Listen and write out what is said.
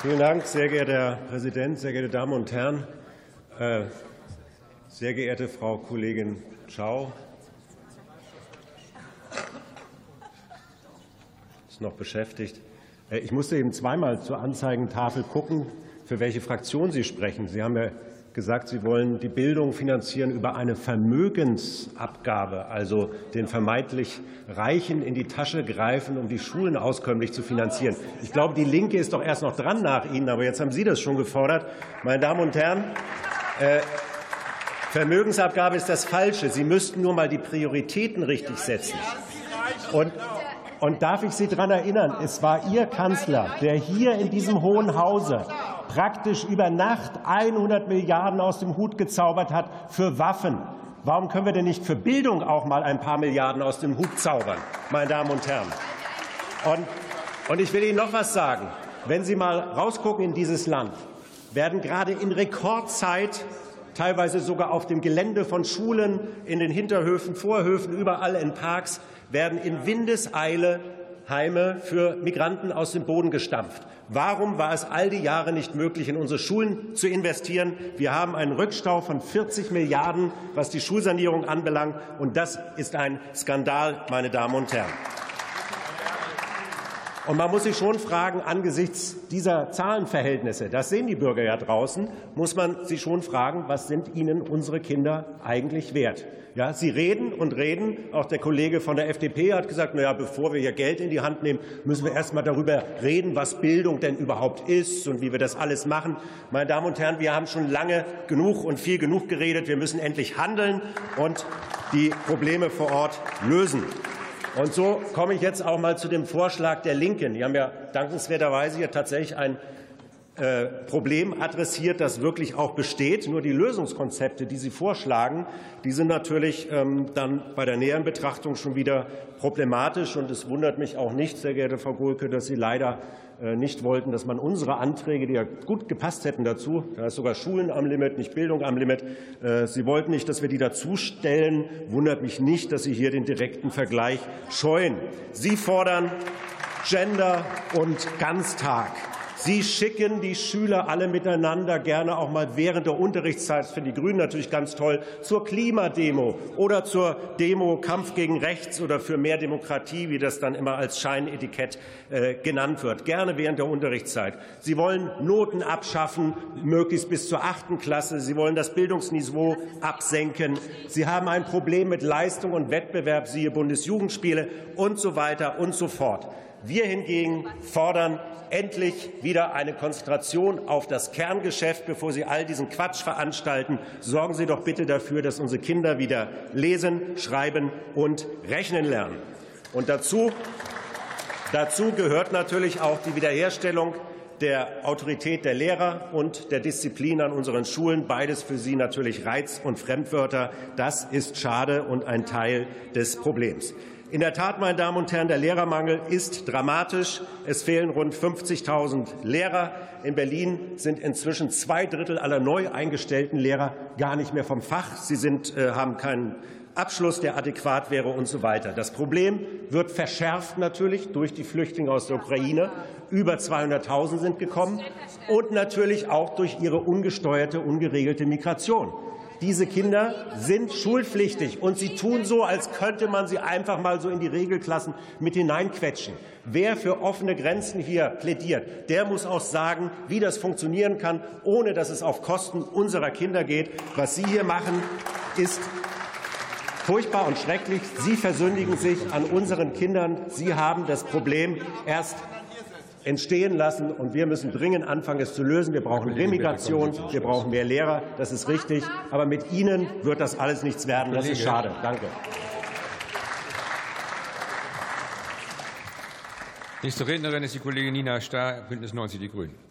Vielen Dank, sehr geehrter Herr Präsident, sehr geehrte Damen und Herren, äh, sehr geehrte Frau Kollegin Schau. Ist noch beschäftigt. Äh, ich musste eben zweimal zur Anzeigentafel gucken, für welche Fraktion Sie sprechen. Sie haben ja gesagt, Sie wollen die Bildung finanzieren über eine Vermögensabgabe, also den vermeintlich Reichen in die Tasche greifen, um die Schulen auskömmlich zu finanzieren. Ich glaube, die Linke ist doch erst noch dran nach Ihnen, aber jetzt haben Sie das schon gefordert. Meine Damen und Herren, äh, Vermögensabgabe ist das Falsche. Sie müssten nur mal die Prioritäten richtig setzen. Und und darf ich Sie daran erinnern, es war Ihr Kanzler, der hier in diesem Hohen Hause praktisch über Nacht 100 Milliarden aus dem Hut gezaubert hat für Waffen. Warum können wir denn nicht für Bildung auch mal ein paar Milliarden aus dem Hut zaubern, meine Damen und Herren? Und, und ich will Ihnen noch was sagen. Wenn Sie mal rausgucken in dieses Land, werden gerade in Rekordzeit teilweise sogar auf dem Gelände von Schulen, in den Hinterhöfen, Vorhöfen, überall in Parks, werden in Windeseile Heime für Migranten aus dem Boden gestampft. Warum war es all die Jahre nicht möglich, in unsere Schulen zu investieren? Wir haben einen Rückstau von 40 Milliarden, was die Schulsanierung anbelangt. Und das ist ein Skandal, meine Damen und Herren. Und man muss sich schon fragen, angesichts dieser Zahlenverhältnisse, das sehen die Bürger ja draußen, muss man sich schon fragen, was sind ihnen unsere Kinder eigentlich wert? Ja, Sie reden und reden. Auch der Kollege von der FDP hat gesagt, na ja, bevor wir hier Geld in die Hand nehmen, müssen wir erst mal darüber reden, was Bildung denn überhaupt ist und wie wir das alles machen. Meine Damen und Herren, wir haben schon lange genug und viel genug geredet. Wir müssen endlich handeln und die Probleme vor Ort lösen. Und so komme ich jetzt auch mal zu dem Vorschlag der Linken. Die haben ja dankenswerterweise hier tatsächlich ein Problem adressiert, das wirklich auch besteht. Nur die Lösungskonzepte, die Sie vorschlagen, die sind natürlich ähm, dann bei der näheren Betrachtung schon wieder problematisch. Und es wundert mich auch nicht, sehr geehrte Frau Gohlke, dass Sie leider äh, nicht wollten, dass man unsere Anträge, die ja gut gepasst hätten dazu, da ist sogar Schulen am Limit, nicht Bildung am Limit, äh, Sie wollten nicht, dass wir die dazustellen. Wundert mich nicht, dass Sie hier den direkten Vergleich scheuen. Sie fordern Gender und Ganztag. Sie schicken die Schüler alle miteinander gerne auch mal während der Unterrichtszeit, das finden die Grünen natürlich ganz toll, zur Klimademo oder zur Demo Kampf gegen Rechts oder für mehr Demokratie, wie das dann immer als Scheinetikett äh, genannt wird, gerne während der Unterrichtszeit. Sie wollen Noten abschaffen, möglichst bis zur achten Klasse. Sie wollen das Bildungsniveau absenken. Sie haben ein Problem mit Leistung und Wettbewerb, siehe Bundesjugendspiele und so weiter und so fort. Wir hingegen fordern endlich wieder eine Konzentration auf das Kerngeschäft, bevor Sie all diesen Quatsch veranstalten. Sorgen Sie doch bitte dafür, dass unsere Kinder wieder lesen, schreiben und rechnen lernen. Und dazu, dazu gehört natürlich auch die Wiederherstellung der Autorität der Lehrer und der Disziplin an unseren Schulen. Beides für Sie natürlich Reiz- und Fremdwörter. Das ist schade und ein Teil des Problems. In der Tat, meine Damen und Herren, der Lehrermangel ist dramatisch. Es fehlen rund 50.000 Lehrer. In Berlin sind inzwischen zwei Drittel aller neu eingestellten Lehrer gar nicht mehr vom Fach. Sie sind, äh, haben keinen Abschluss, der adäquat wäre und so weiter. Das Problem wird verschärft natürlich durch die Flüchtlinge aus der Ukraine. Über 200.000 sind gekommen und natürlich auch durch ihre ungesteuerte, ungeregelte Migration. Diese Kinder sind schulpflichtig, und sie tun so, als könnte man sie einfach mal so in die Regelklassen mit hineinquetschen. Wer für offene Grenzen hier plädiert, der muss auch sagen, wie das funktionieren kann, ohne dass es auf Kosten unserer Kinder geht. Was Sie hier machen, ist furchtbar und schrecklich. Sie versündigen sich an unseren Kindern. Sie haben das Problem erst entstehen lassen. Und wir müssen dringend anfangen, es zu lösen. Wir brauchen Remigration, wir brauchen mehr Lehrer. Das ist richtig. Aber mit Ihnen wird das alles nichts werden. Das ist schade. Danke. Nächste Rednerin ist die Kollegin Nina Starr, Bündnis 90 Die Grünen.